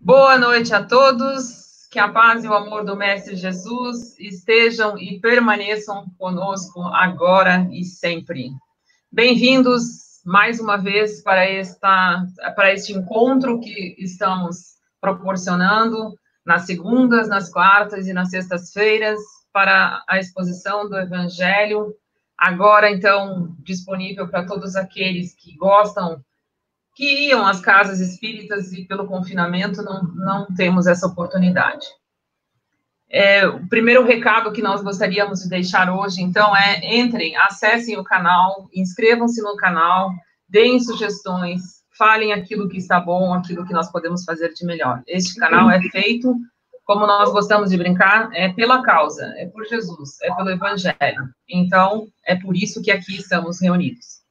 Boa noite a todos. Que a paz e o amor do Mestre Jesus estejam e permaneçam conosco agora e sempre. Bem-vindos mais uma vez para esta para este encontro que estamos proporcionando nas segundas, nas quartas e nas sextas-feiras para a exposição do Evangelho. Agora, então, disponível para todos aqueles que gostam que iam às casas espíritas e pelo confinamento não, não temos essa oportunidade. É, o primeiro recado que nós gostaríamos de deixar hoje, então, é entrem, acessem o canal, inscrevam-se no canal, deem sugestões, falem aquilo que está bom, aquilo que nós podemos fazer de melhor. Este canal é feito, como nós gostamos de brincar, é pela causa, é por Jesus, é pelo Evangelho. Então, é por isso que aqui estamos reunidos.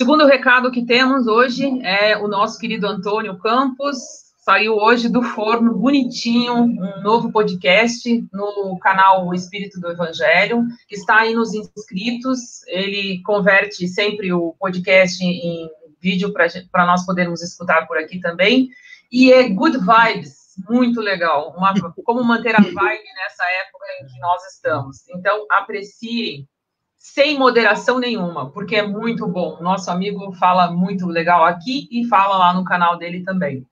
Segundo recado que temos hoje é o nosso querido Antônio Campos, saiu hoje do forno bonitinho, um novo podcast no canal O Espírito do Evangelho, que está aí nos inscritos. Ele converte sempre o podcast em vídeo para nós podermos escutar por aqui também. E é good vibes, muito legal. Uma, como manter a vibe nessa época em que nós estamos. Então, apreciem sem moderação nenhuma, porque é muito bom. Nosso amigo fala muito legal aqui e fala lá no canal dele também.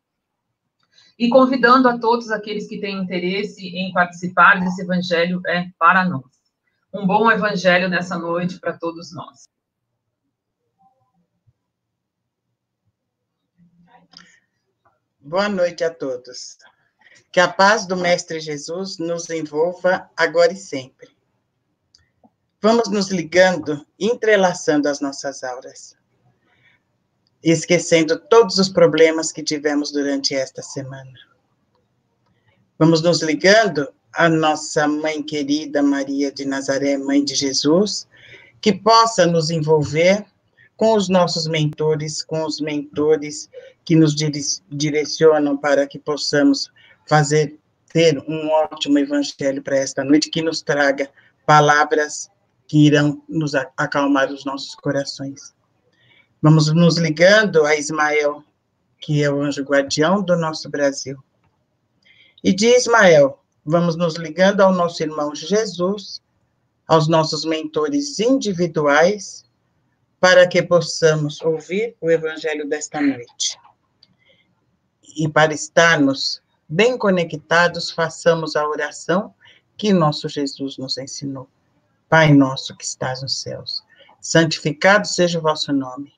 E convidando a todos aqueles que têm interesse em participar desse evangelho é para nós. Um bom evangelho nessa noite para todos nós. Boa noite a todos. Que a paz do Mestre Jesus nos envolva agora e sempre. Vamos nos ligando, entrelaçando as nossas auras, esquecendo todos os problemas que tivemos durante esta semana. Vamos nos ligando à nossa mãe querida Maria de Nazaré, mãe de Jesus, que possa nos envolver com os nossos mentores, com os mentores que nos direcionam para que possamos fazer ter um ótimo evangelho para esta noite que nos traga palavras que irão nos acalmar os nossos corações. Vamos nos ligando a Ismael, que é o anjo guardião do nosso Brasil. E de Ismael, vamos nos ligando ao nosso irmão Jesus, aos nossos mentores individuais, para que possamos ouvir o evangelho desta noite. E para estarmos bem conectados, façamos a oração que nosso Jesus nos ensinou. Pai nosso que estás nos céus, santificado seja o vosso nome.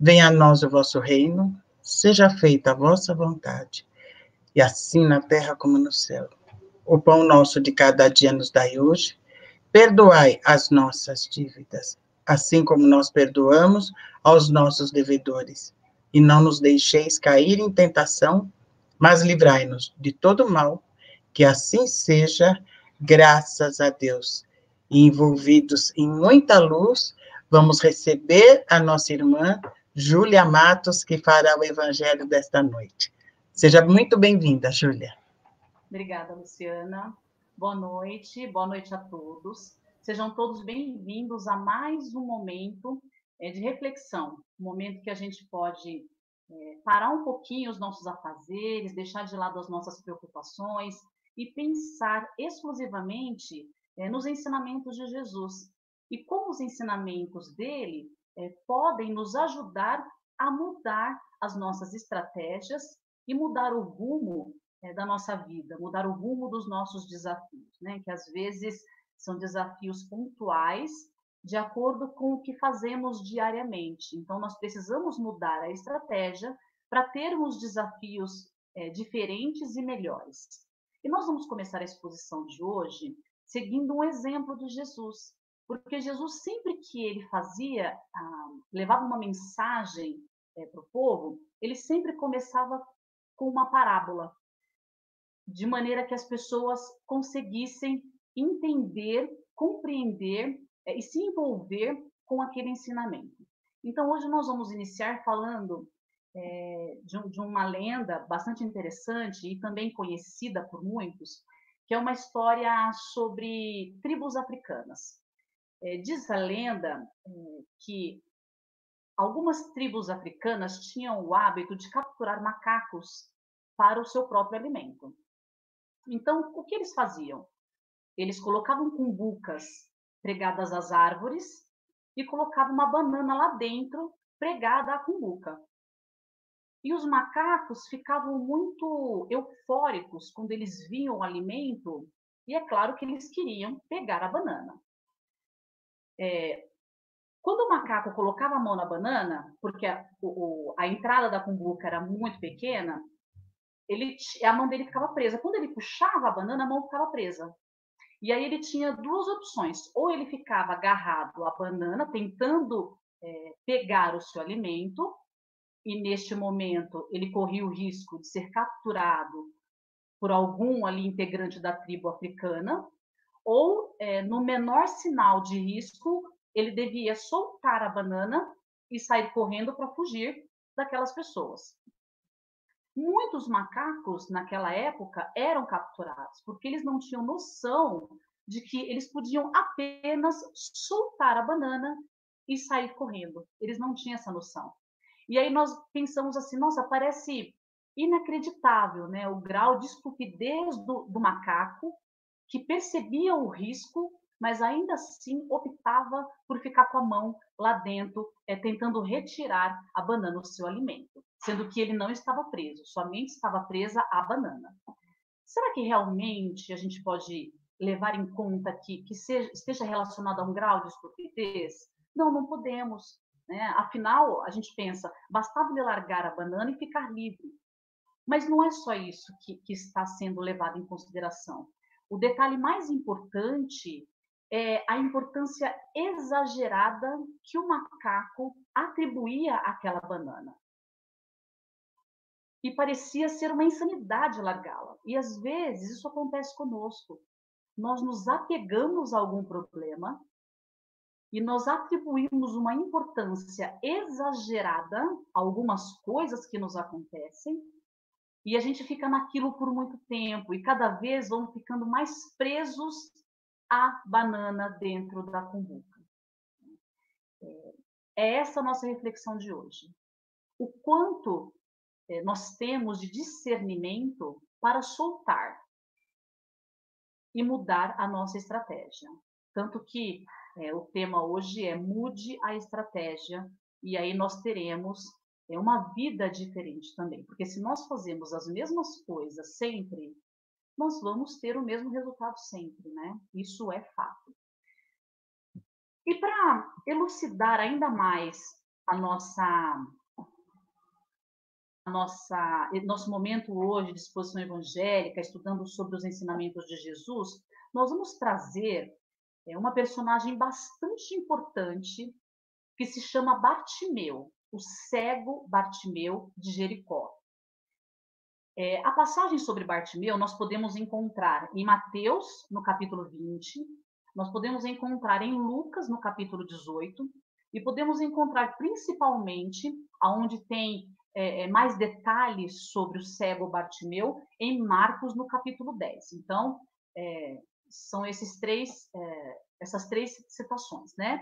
Venha a nós o vosso reino, seja feita a vossa vontade, e assim na terra como no céu. O pão nosso de cada dia nos dai hoje, perdoai as nossas dívidas, assim como nós perdoamos aos nossos devedores. E não nos deixeis cair em tentação, mas livrai-nos de todo mal, que assim seja, graças a Deus envolvidos em muita luz, vamos receber a nossa irmã Júlia Matos, que fará o evangelho desta noite. Seja muito bem-vinda, Júlia. Obrigada, Luciana. Boa noite, boa noite a todos. Sejam todos bem-vindos a mais um momento é, de reflexão, um momento que a gente pode é, parar um pouquinho os nossos afazeres, deixar de lado as nossas preocupações e pensar exclusivamente é, nos ensinamentos de Jesus. E como os ensinamentos dele é, podem nos ajudar a mudar as nossas estratégias e mudar o rumo é, da nossa vida, mudar o rumo dos nossos desafios, né? que às vezes são desafios pontuais de acordo com o que fazemos diariamente. Então, nós precisamos mudar a estratégia para termos desafios é, diferentes e melhores. E nós vamos começar a exposição de hoje seguindo um exemplo de Jesus. Porque Jesus, sempre que ele fazia, ah, levava uma mensagem é, para o povo, ele sempre começava com uma parábola, de maneira que as pessoas conseguissem entender, compreender é, e se envolver com aquele ensinamento. Então, hoje nós vamos iniciar falando é, de, de uma lenda bastante interessante e também conhecida por muitos, que é uma história sobre tribos africanas. É, diz a lenda é, que algumas tribos africanas tinham o hábito de capturar macacos para o seu próprio alimento. Então, o que eles faziam? Eles colocavam cumbucas pregadas às árvores e colocavam uma banana lá dentro pregada à cumbuca. E os macacos ficavam muito eufóricos quando eles viam o alimento, e é claro que eles queriam pegar a banana. É, quando o macaco colocava a mão na banana, porque a, o, a entrada da cumbuca era muito pequena, ele, a mão dele ficava presa. Quando ele puxava a banana, a mão ficava presa. E aí ele tinha duas opções: ou ele ficava agarrado à banana, tentando é, pegar o seu alimento, e neste momento ele corria o risco de ser capturado por algum ali integrante da tribo africana, ou é, no menor sinal de risco, ele devia soltar a banana e sair correndo para fugir daquelas pessoas. Muitos macacos naquela época eram capturados porque eles não tinham noção de que eles podiam apenas soltar a banana e sair correndo. Eles não tinham essa noção. E aí nós pensamos assim, nossa, parece inacreditável, né? O grau de estupidez do, do macaco que percebia o risco, mas ainda assim optava por ficar com a mão lá dentro, é, tentando retirar a banana do seu alimento, sendo que ele não estava preso, somente estava presa a banana. Será que realmente a gente pode levar em conta que, que seja, esteja relacionado a um grau de estupidez? Não, não podemos. Né? Afinal, a gente pensa, bastava ele largar a banana e ficar livre. Mas não é só isso que, que está sendo levado em consideração. O detalhe mais importante é a importância exagerada que o macaco atribuía àquela banana. E parecia ser uma insanidade largá-la. E às vezes isso acontece conosco. Nós nos apegamos a algum problema e nós atribuímos uma importância exagerada a algumas coisas que nos acontecem e a gente fica naquilo por muito tempo e cada vez vamos ficando mais presos à banana dentro da cumbuca. É, é essa a nossa reflexão de hoje. O quanto é, nós temos de discernimento para soltar e mudar a nossa estratégia. Tanto que é, o tema hoje é mude a estratégia e aí nós teremos é, uma vida diferente também, porque se nós fazemos as mesmas coisas sempre, nós vamos ter o mesmo resultado sempre, né? Isso é fato. E para elucidar ainda mais a nossa nossa nosso momento hoje de exposição evangélica, estudando sobre os ensinamentos de Jesus, nós vamos trazer é uma personagem bastante importante que se chama Bartimeu, o cego Bartimeu de Jericó. É, a passagem sobre Bartimeu nós podemos encontrar em Mateus, no capítulo 20, nós podemos encontrar em Lucas, no capítulo 18, e podemos encontrar principalmente, aonde tem é, é, mais detalhes sobre o cego Bartimeu, em Marcos, no capítulo 10. Então, é, são esses três, é, essas três citações, né?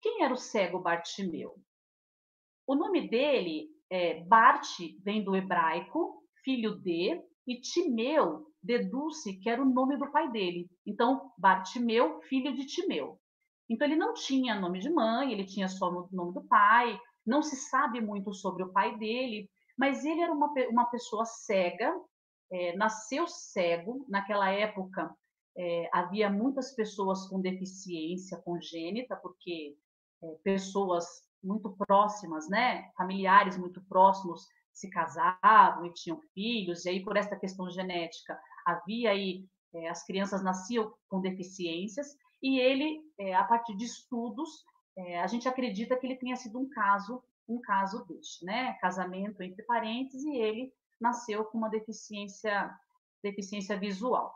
Quem era o cego Bartimeu? O nome dele é Bart, vem do hebraico, filho de, e Timeu deduz-se que era o nome do pai dele. Então, Bartimeu, filho de Timeu. Então, ele não tinha nome de mãe, ele tinha só o nome do pai, não se sabe muito sobre o pai dele, mas ele era uma, uma pessoa cega, é, nasceu cego, naquela época é, havia muitas pessoas com deficiência congênita, porque é, pessoas muito próximas, né, familiares muito próximos, se casavam e tinham filhos, e aí por essa questão genética havia aí é, as crianças nasciam com deficiências e ele, a partir de estudos, a gente acredita que ele tenha sido um caso, um caso deste, né, casamento entre parentes e ele nasceu com uma deficiência, deficiência visual.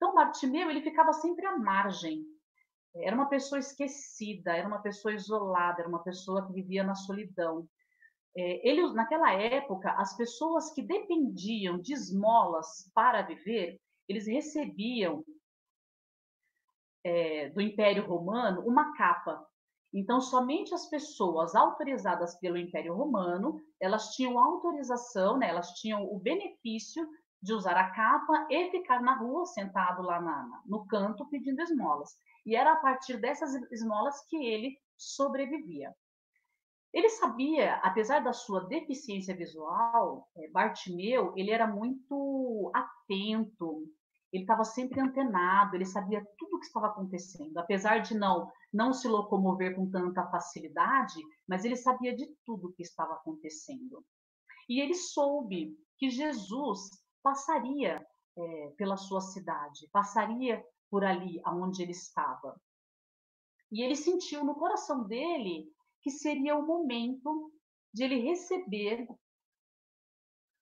Então, Bartimeu, ele ficava sempre à margem. Era uma pessoa esquecida, era uma pessoa isolada, era uma pessoa que vivia na solidão. É, ele, naquela época, as pessoas que dependiam de esmolas para viver, eles recebiam é, do Império Romano uma capa. Então, somente as pessoas autorizadas pelo Império Romano, elas tinham autorização, né, elas tinham o benefício de usar a capa e ficar na rua, sentado lá na, no canto, pedindo esmolas. E era a partir dessas esmolas que ele sobrevivia. Ele sabia, apesar da sua deficiência visual, eh, Bartimeu, ele era muito atento, ele estava sempre antenado, ele sabia tudo o que estava acontecendo, apesar de não não se locomover com tanta facilidade, mas ele sabia de tudo o que estava acontecendo. E ele soube que Jesus passaria é, pela sua cidade, passaria por ali aonde ele estava. E ele sentiu no coração dele que seria o momento de ele receber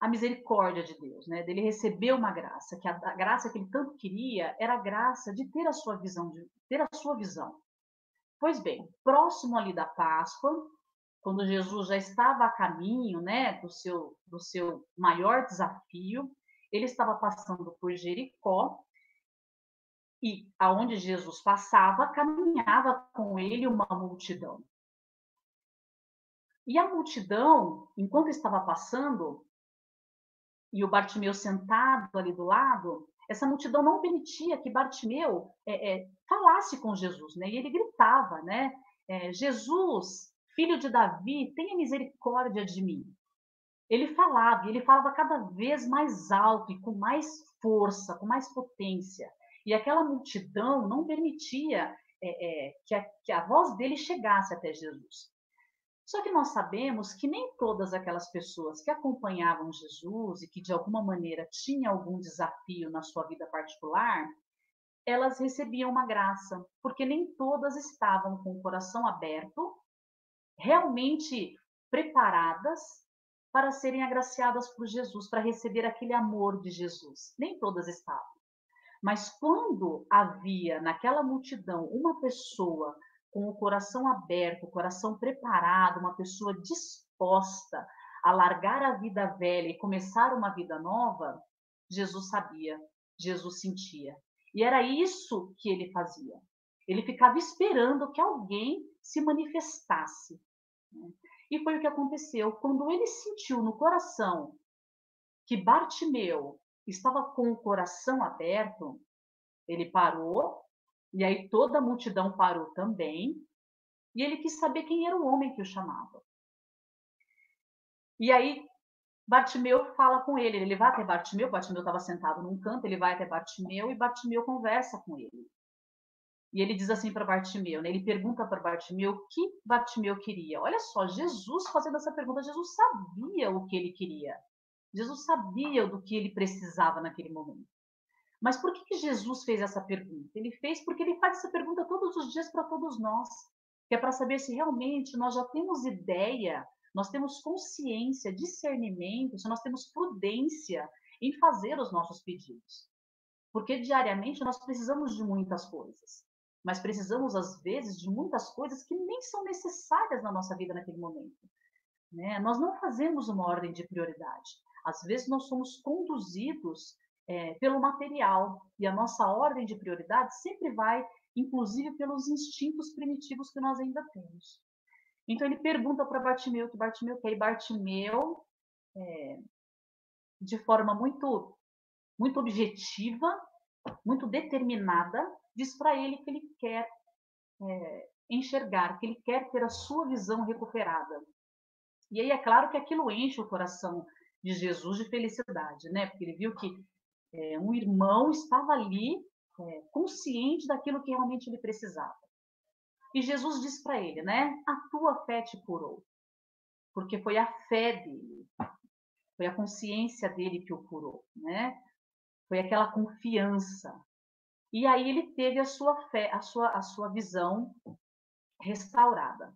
a misericórdia de Deus, né? Dele receber uma graça, que a, a, graça que ele tanto queria era a graça de ter a sua visão, de ter a sua visão. Pois bem, próximo ali da Páscoa, quando Jesus já estava a caminho, né, do seu do seu maior desafio, ele estava passando por Jericó e aonde Jesus passava, caminhava com ele uma multidão. E a multidão, enquanto estava passando, e o Bartimeu sentado ali do lado, essa multidão não permitia que Bartimeu é, é, falasse com Jesus, né? E ele gritava, né? É, Jesus, filho de Davi, tenha misericórdia de mim. Ele falava, ele falava cada vez mais alto e com mais força, com mais potência. E aquela multidão não permitia é, é, que, a, que a voz dele chegasse até Jesus. Só que nós sabemos que nem todas aquelas pessoas que acompanhavam Jesus e que de alguma maneira tinham algum desafio na sua vida particular, elas recebiam uma graça, porque nem todas estavam com o coração aberto, realmente preparadas para serem agraciadas por Jesus, para receber aquele amor de Jesus. Nem todas estavam. Mas quando havia naquela multidão uma pessoa com o coração aberto, o coração preparado, uma pessoa disposta a largar a vida velha e começar uma vida nova, Jesus sabia, Jesus sentia. E era isso que ele fazia. Ele ficava esperando que alguém se manifestasse. Né? E foi o que aconteceu. Quando ele sentiu no coração que Bartimeu estava com o coração aberto, ele parou e aí toda a multidão parou também, e ele quis saber quem era o homem que o chamava. E aí Bartimeu fala com ele, ele vai até Bartimeu, Bartimeu estava sentado num canto, ele vai até Bartimeu e Bartimeu conversa com ele. E ele diz assim para Bartimeu, né? ele pergunta para Bartimeu o que Bartimeu queria. Olha só, Jesus fazendo essa pergunta, Jesus sabia o que ele queria. Jesus sabia do que ele precisava naquele momento. Mas por que, que Jesus fez essa pergunta? Ele fez porque ele faz essa pergunta todos os dias para todos nós, que é para saber se realmente nós já temos ideia, nós temos consciência, discernimento, se nós temos prudência em fazer os nossos pedidos. Porque diariamente nós precisamos de muitas coisas, mas precisamos às vezes de muitas coisas que nem são necessárias na nossa vida naquele momento. Né? Nós não fazemos uma ordem de prioridade. Às vezes nós somos conduzidos é, pelo material. E a nossa ordem de prioridade sempre vai, inclusive, pelos instintos primitivos que nós ainda temos. Então ele pergunta para Bartimeu que Bartimeu quer. E Bartimeu, é, de forma muito, muito objetiva, muito determinada, diz para ele que ele quer é, enxergar, que ele quer ter a sua visão recuperada. E aí é claro que aquilo enche o coração de Jesus de felicidade, né? Porque ele viu que é, um irmão estava ali é, consciente daquilo que realmente ele precisava. E Jesus disse para ele, né? A tua fé te curou. Porque foi a fé dele, foi a consciência dele que o curou, né? Foi aquela confiança. E aí ele teve a sua fé, a sua, a sua visão restaurada.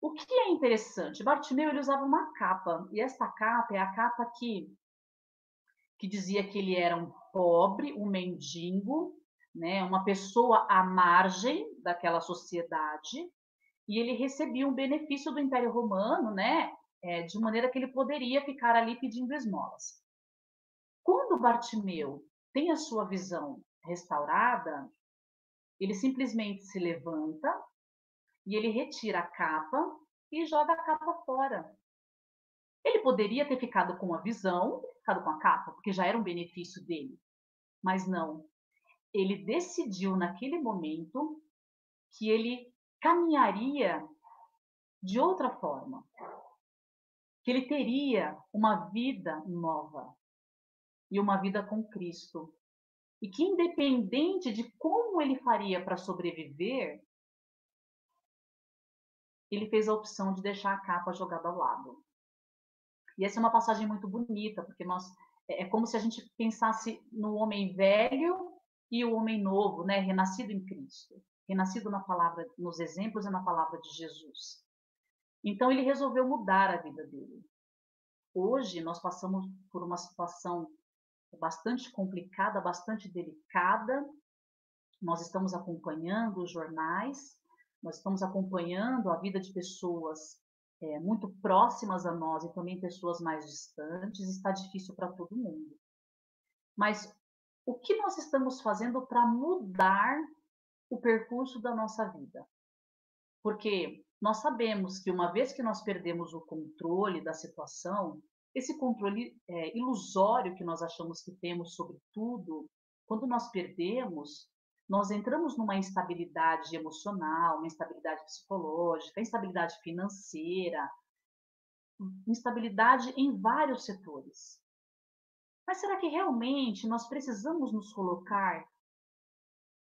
O que é interessante, Bartimeu ele usava uma capa, e esta capa é a capa que que dizia que ele era um pobre, um mendigo, né, uma pessoa à margem daquela sociedade, e ele recebia um benefício do Império Romano, né, é, de maneira que ele poderia ficar ali pedindo esmolas. Quando Bartimeu tem a sua visão restaurada, ele simplesmente se levanta e ele retira a capa e joga a capa fora. Ele poderia ter ficado com a visão, ficado com a capa, porque já era um benefício dele. Mas não. Ele decidiu naquele momento que ele caminharia de outra forma. Que ele teria uma vida nova e uma vida com Cristo. E que, independente de como ele faria para sobreviver, ele fez a opção de deixar a capa jogada ao lado. E essa é uma passagem muito bonita, porque nós é, é como se a gente pensasse no homem velho e o homem novo, né, renascido em Cristo, renascido na palavra, nos exemplos e na palavra de Jesus. Então ele resolveu mudar a vida dele. Hoje nós passamos por uma situação bastante complicada, bastante delicada. Nós estamos acompanhando os jornais, nós estamos acompanhando a vida de pessoas é, muito próximas a nós e também pessoas mais distantes, está difícil para todo mundo. Mas o que nós estamos fazendo para mudar o percurso da nossa vida? Porque nós sabemos que uma vez que nós perdemos o controle da situação, esse controle é, ilusório que nós achamos que temos sobre tudo, quando nós perdemos, nós entramos numa instabilidade emocional, uma instabilidade psicológica, instabilidade financeira, instabilidade em vários setores. Mas será que realmente nós precisamos nos colocar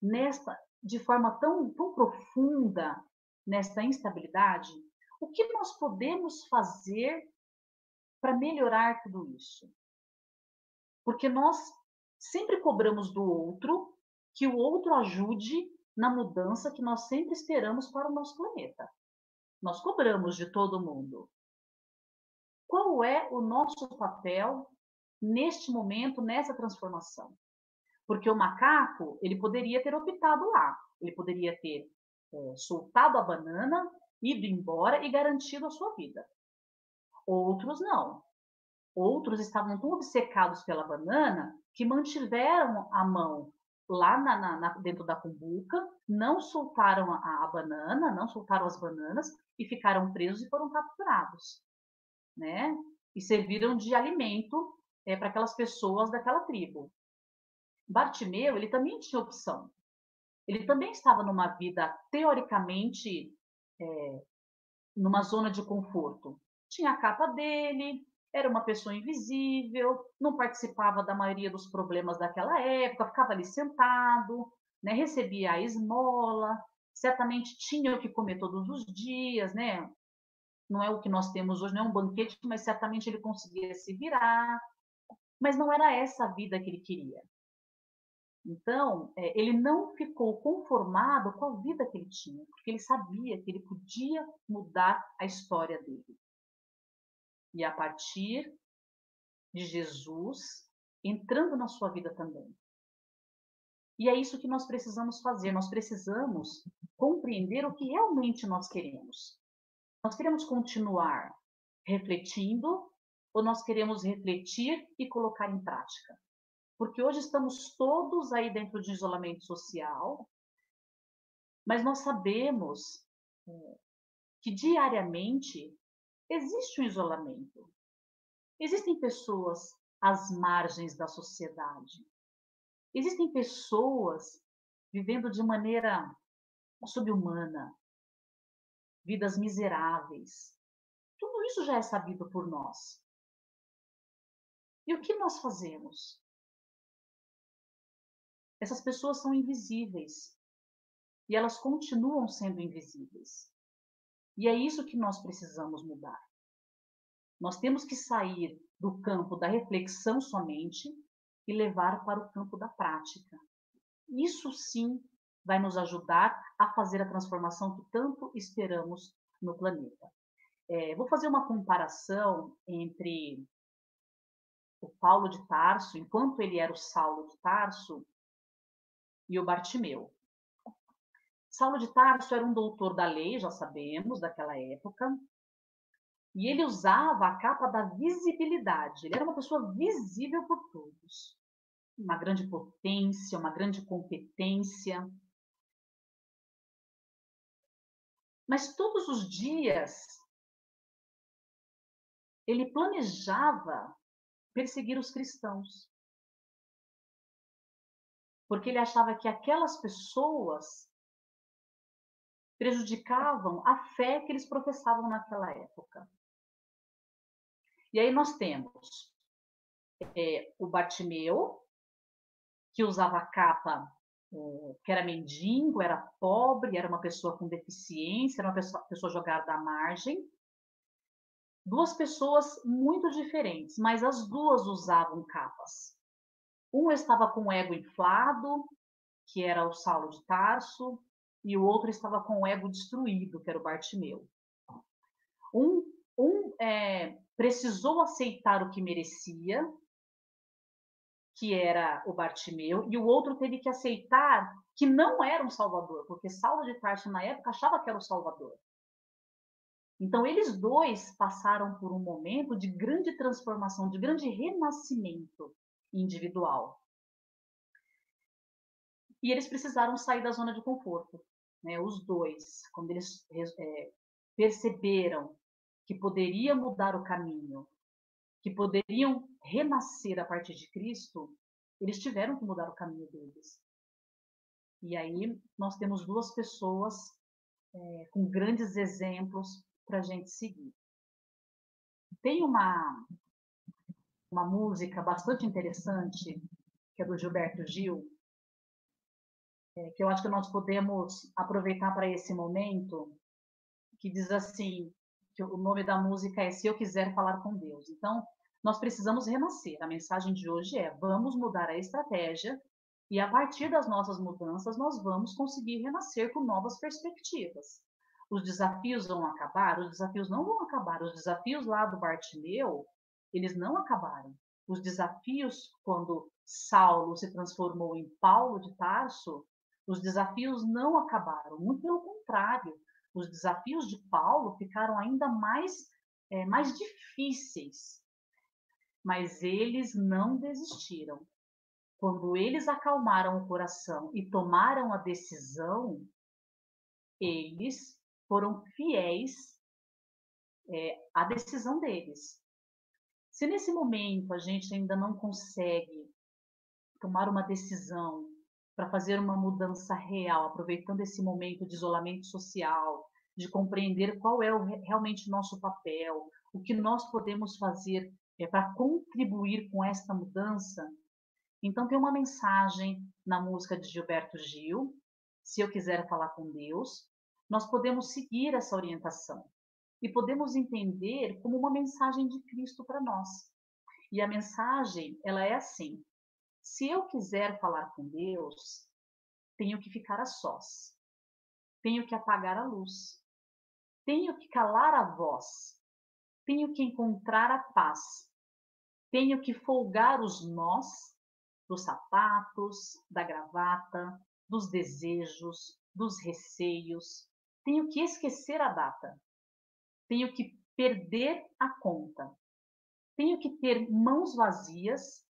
nesta de forma tão, tão profunda nesta instabilidade? O que nós podemos fazer para melhorar tudo isso? Porque nós sempre cobramos do outro que o outro ajude na mudança que nós sempre esperamos para o nosso planeta. Nós cobramos de todo mundo. Qual é o nosso papel neste momento, nessa transformação? Porque o macaco, ele poderia ter optado lá, ele poderia ter é, soltado a banana, ido embora e garantido a sua vida. Outros não. Outros estavam tão obcecados pela banana que mantiveram a mão lá na, na, na, dentro da cumbuca, não soltaram a, a, banana, não soltaram as bananas e ficaram presos e foram capturados, né? E serviram de alimento é, para aquelas pessoas daquela tribo. Bartimeu, ele também tinha opção. Ele também estava numa vida teoricamente é, numa zona de conforto. Tinha a capa dele, era uma pessoa invisível, não participava da maioria dos problemas daquela época, ficava ali sentado, né, recebia a esmola, certamente tinha o que comer todos os dias, né? Não é o que nós temos hoje, não é um banquete, mas certamente ele conseguia se virar. Mas não era essa a vida que ele queria. Então, é, ele não ficou conformado com a vida que ele tinha, porque ele sabia que ele podia mudar a história dele e a partir de Jesus entrando na sua vida também. E é isso que nós precisamos fazer. Nós precisamos compreender o que realmente nós queremos. Nós queremos continuar refletindo ou nós queremos refletir e colocar em prática? Porque hoje estamos todos aí dentro de isolamento social, mas nós sabemos é, que diariamente existe um isolamento. Existem pessoas às margens da sociedade. Existem pessoas vivendo de maneira subhumana, vidas miseráveis. Tudo isso já é sabido por nós. E o que nós fazemos? Essas pessoas são invisíveis e elas continuam sendo invisíveis. E é isso que nós precisamos mudar. Nós temos que sair do campo da reflexão somente e levar para o campo da prática. Isso sim vai nos ajudar a fazer a transformação que tanto esperamos no planeta. É, vou fazer uma comparação entre o Paulo de Tarso, enquanto ele era o Saulo de Tarso, e o Bartimeu. Saulo de Tarso era um doutor da lei, já sabemos, daquela época, e ele usava a capa da visibilidade. Ele era uma pessoa visível por todos. Uma grande potência, uma grande competência. Mas todos os dias ele planejava perseguir os cristãos. Porque ele achava que aquelas pessoas prejudicavam a fé que eles professavam naquela época. E aí nós temos é, o Bartimeu, que usava a capa, que era mendigo, era pobre, era uma pessoa com deficiência, era uma pessoa, pessoa jogada à margem. Duas pessoas muito diferentes, mas as duas usavam capas. Um estava com o ego inflado, que era o Saulo de Tarso, e o outro estava com o ego destruído, que era o Bartimeu. Um, um é, precisou aceitar o que merecia, que era o Bartimeu, e o outro teve que aceitar que não era um salvador, porque Saulo de Tarso na época achava que era o salvador. Então eles dois passaram por um momento de grande transformação, de grande renascimento individual. E eles precisaram sair da zona de conforto, né? Os dois, quando eles é, perceberam que poderia mudar o caminho, que poderiam renascer a partir de Cristo, eles tiveram que mudar o caminho deles. E aí nós temos duas pessoas é, com grandes exemplos para a gente seguir. Tem uma, uma música bastante interessante, que é do Gilberto Gil, é, que eu acho que nós podemos aproveitar para esse momento, que diz assim: que o nome da música é Se Eu Quiser Falar com Deus. Então, nós precisamos renascer. A mensagem de hoje é: vamos mudar a estratégia e a partir das nossas mudanças nós vamos conseguir renascer com novas perspectivas. Os desafios vão acabar? Os desafios não vão acabar. Os desafios lá do Bartimeu, eles não acabaram. Os desafios quando Saulo se transformou em Paulo de Tarso, os desafios não acabaram. Muito pelo contrário, os desafios de Paulo ficaram ainda mais, é, mais difíceis. Mas eles não desistiram. Quando eles acalmaram o coração e tomaram a decisão, eles foram fiéis é, à decisão deles. Se nesse momento a gente ainda não consegue tomar uma decisão para fazer uma mudança real, aproveitando esse momento de isolamento social, de compreender qual é o, realmente nosso papel, o que nós podemos fazer é, para contribuir com esta mudança. Então, tem uma mensagem na música de Gilberto Gil, Se Eu Quiser Falar com Deus, nós podemos seguir essa orientação e podemos entender como uma mensagem de Cristo para nós. E a mensagem, ela é assim: se eu quiser falar com Deus, tenho que ficar a sós. Tenho que apagar a luz. Tenho que calar a voz. Tenho que encontrar a paz. Tenho que folgar os nós dos sapatos, da gravata, dos desejos, dos receios. Tenho que esquecer a data. Tenho que perder a conta. Tenho que ter mãos vazias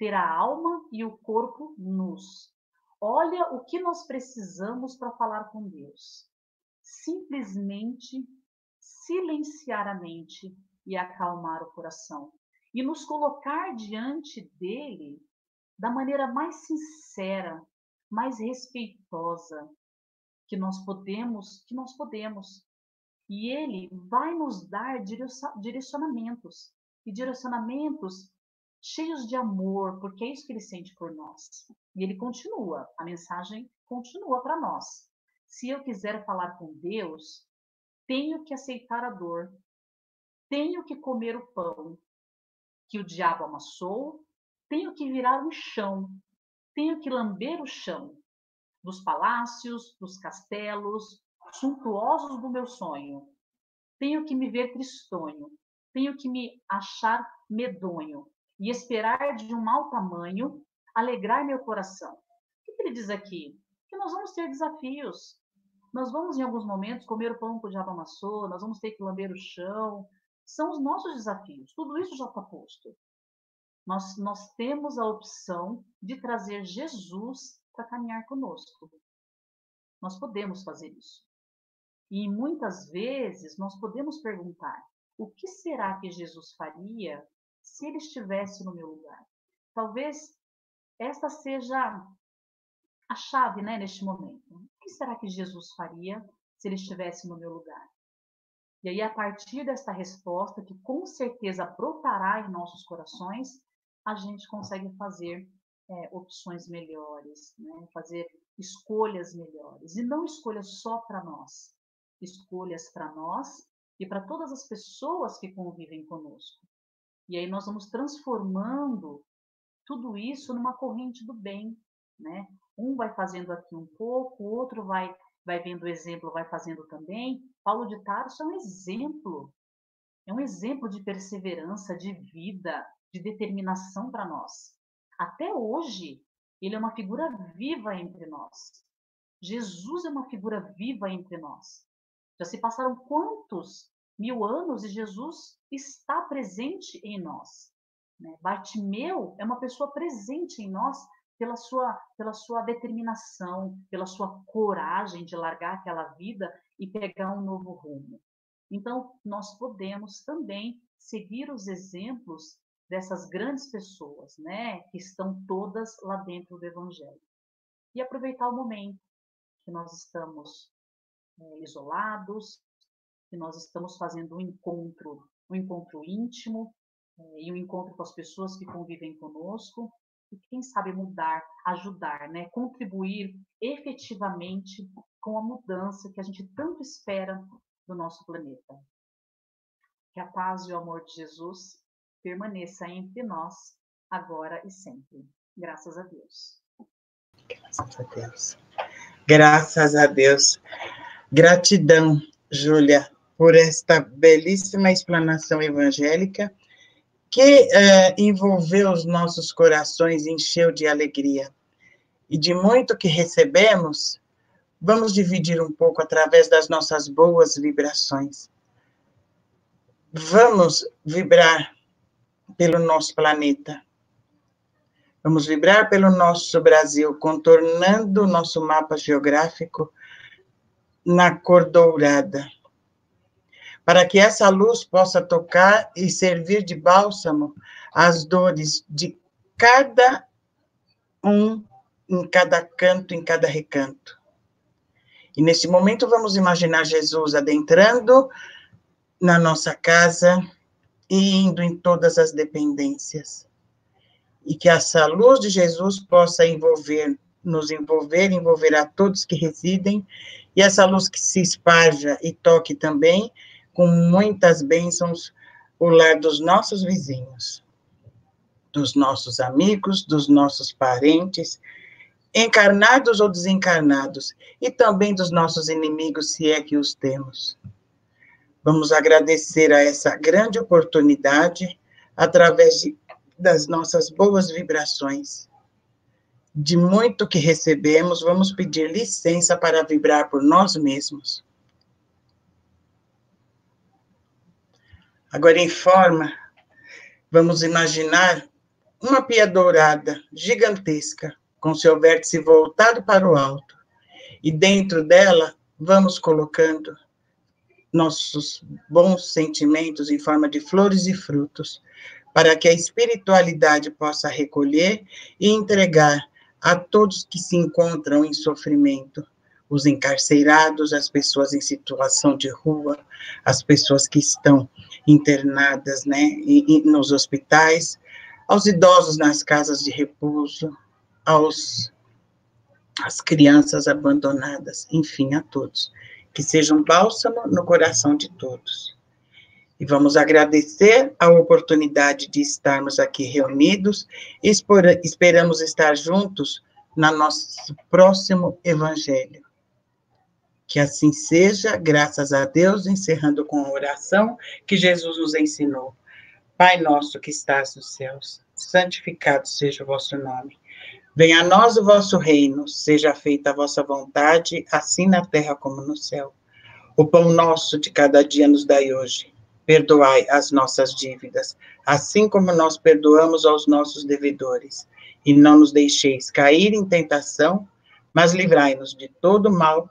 ter a alma e o corpo nus. Olha o que nós precisamos para falar com Deus. Simplesmente silenciar a mente e acalmar o coração e nos colocar diante dele da maneira mais sincera, mais respeitosa que nós podemos, que nós podemos. E ele vai nos dar direcionamentos, e direcionamentos cheios de amor, porque é isso que ele sente por nós. E ele continua, a mensagem continua para nós. Se eu quiser falar com Deus, tenho que aceitar a dor, tenho que comer o pão que o diabo amassou, tenho que virar o chão, tenho que lamber o chão dos palácios, dos castelos, suntuosos do meu sonho. Tenho que me ver tristonho, tenho que me achar medonho, e esperar de um mau tamanho alegrar meu coração. O que ele diz aqui? Que nós vamos ter desafios. Nós vamos, em alguns momentos, comer o pão que o diabo amassou, nós vamos ter que lamber o chão. São os nossos desafios. Tudo isso já está posto. Nós, nós temos a opção de trazer Jesus para caminhar conosco. Nós podemos fazer isso. E muitas vezes nós podemos perguntar: o que será que Jesus faria se ele estivesse no meu lugar? Talvez esta seja a chave né, neste momento. O que será que Jesus faria se ele estivesse no meu lugar? E aí, a partir desta resposta, que com certeza brotará em nossos corações, a gente consegue fazer é, opções melhores, né? fazer escolhas melhores. E não escolhas só para nós, escolhas para nós e para todas as pessoas que convivem conosco. E aí nós vamos transformando tudo isso numa corrente do bem, né? Um vai fazendo aqui um pouco, o outro vai vai vendo o exemplo, vai fazendo também. Paulo de Tarso é um exemplo. É um exemplo de perseverança, de vida, de determinação para nós. Até hoje, ele é uma figura viva entre nós. Jesus é uma figura viva entre nós. Já se passaram quantos mil anos e Jesus está presente em nós. Né? Bartimeu é uma pessoa presente em nós pela sua, pela sua determinação, pela sua coragem de largar aquela vida e pegar um novo rumo. Então, nós podemos também seguir os exemplos dessas grandes pessoas, né, que estão todas lá dentro do Evangelho. E aproveitar o momento que nós estamos é, isolados, que nós estamos fazendo um encontro, um encontro íntimo é, e um encontro com as pessoas que convivem conosco, e quem sabe mudar, ajudar, né, contribuir efetivamente com a mudança que a gente tanto espera do nosso planeta. Que a paz e o amor de Jesus permaneça entre nós agora e sempre. Graças a Deus. Graças a Deus. Graças a Deus. Gratidão, Júlia, por esta belíssima explanação evangélica que é, envolveu os nossos corações, encheu de alegria. E de muito que recebemos, vamos dividir um pouco através das nossas boas vibrações. Vamos vibrar pelo nosso planeta. Vamos vibrar pelo nosso Brasil, contornando o nosso mapa geográfico na cor dourada para que essa luz possa tocar e servir de bálsamo às dores de cada um, em cada canto, em cada recanto. E nesse momento vamos imaginar Jesus adentrando na nossa casa e indo em todas as dependências. E que essa luz de Jesus possa envolver, nos envolver, envolver a todos que residem, e essa luz que se esparja e toque também com muitas bênçãos o lar dos nossos vizinhos, dos nossos amigos, dos nossos parentes, encarnados ou desencarnados, e também dos nossos inimigos, se é que os temos. Vamos agradecer a essa grande oportunidade através de, das nossas boas vibrações. De muito que recebemos, vamos pedir licença para vibrar por nós mesmos Agora, em forma, vamos imaginar uma pia dourada gigantesca, com seu vértice voltado para o alto. E dentro dela, vamos colocando nossos bons sentimentos em forma de flores e frutos, para que a espiritualidade possa recolher e entregar a todos que se encontram em sofrimento, os encarcerados, as pessoas em situação de rua, as pessoas que estão internadas, né, nos hospitais, aos idosos nas casas de repouso, aos as crianças abandonadas, enfim, a todos. Que seja um bálsamo no coração de todos. E vamos agradecer a oportunidade de estarmos aqui reunidos e esperamos estar juntos no nosso próximo evangelho. Que assim seja, graças a Deus, encerrando com a oração que Jesus nos ensinou. Pai nosso que estás nos céus, santificado seja o vosso nome. Venha a nós o vosso reino, seja feita a vossa vontade, assim na terra como no céu. O pão nosso de cada dia nos dai hoje. Perdoai as nossas dívidas, assim como nós perdoamos aos nossos devedores. E não nos deixeis cair em tentação, mas livrai-nos de todo mal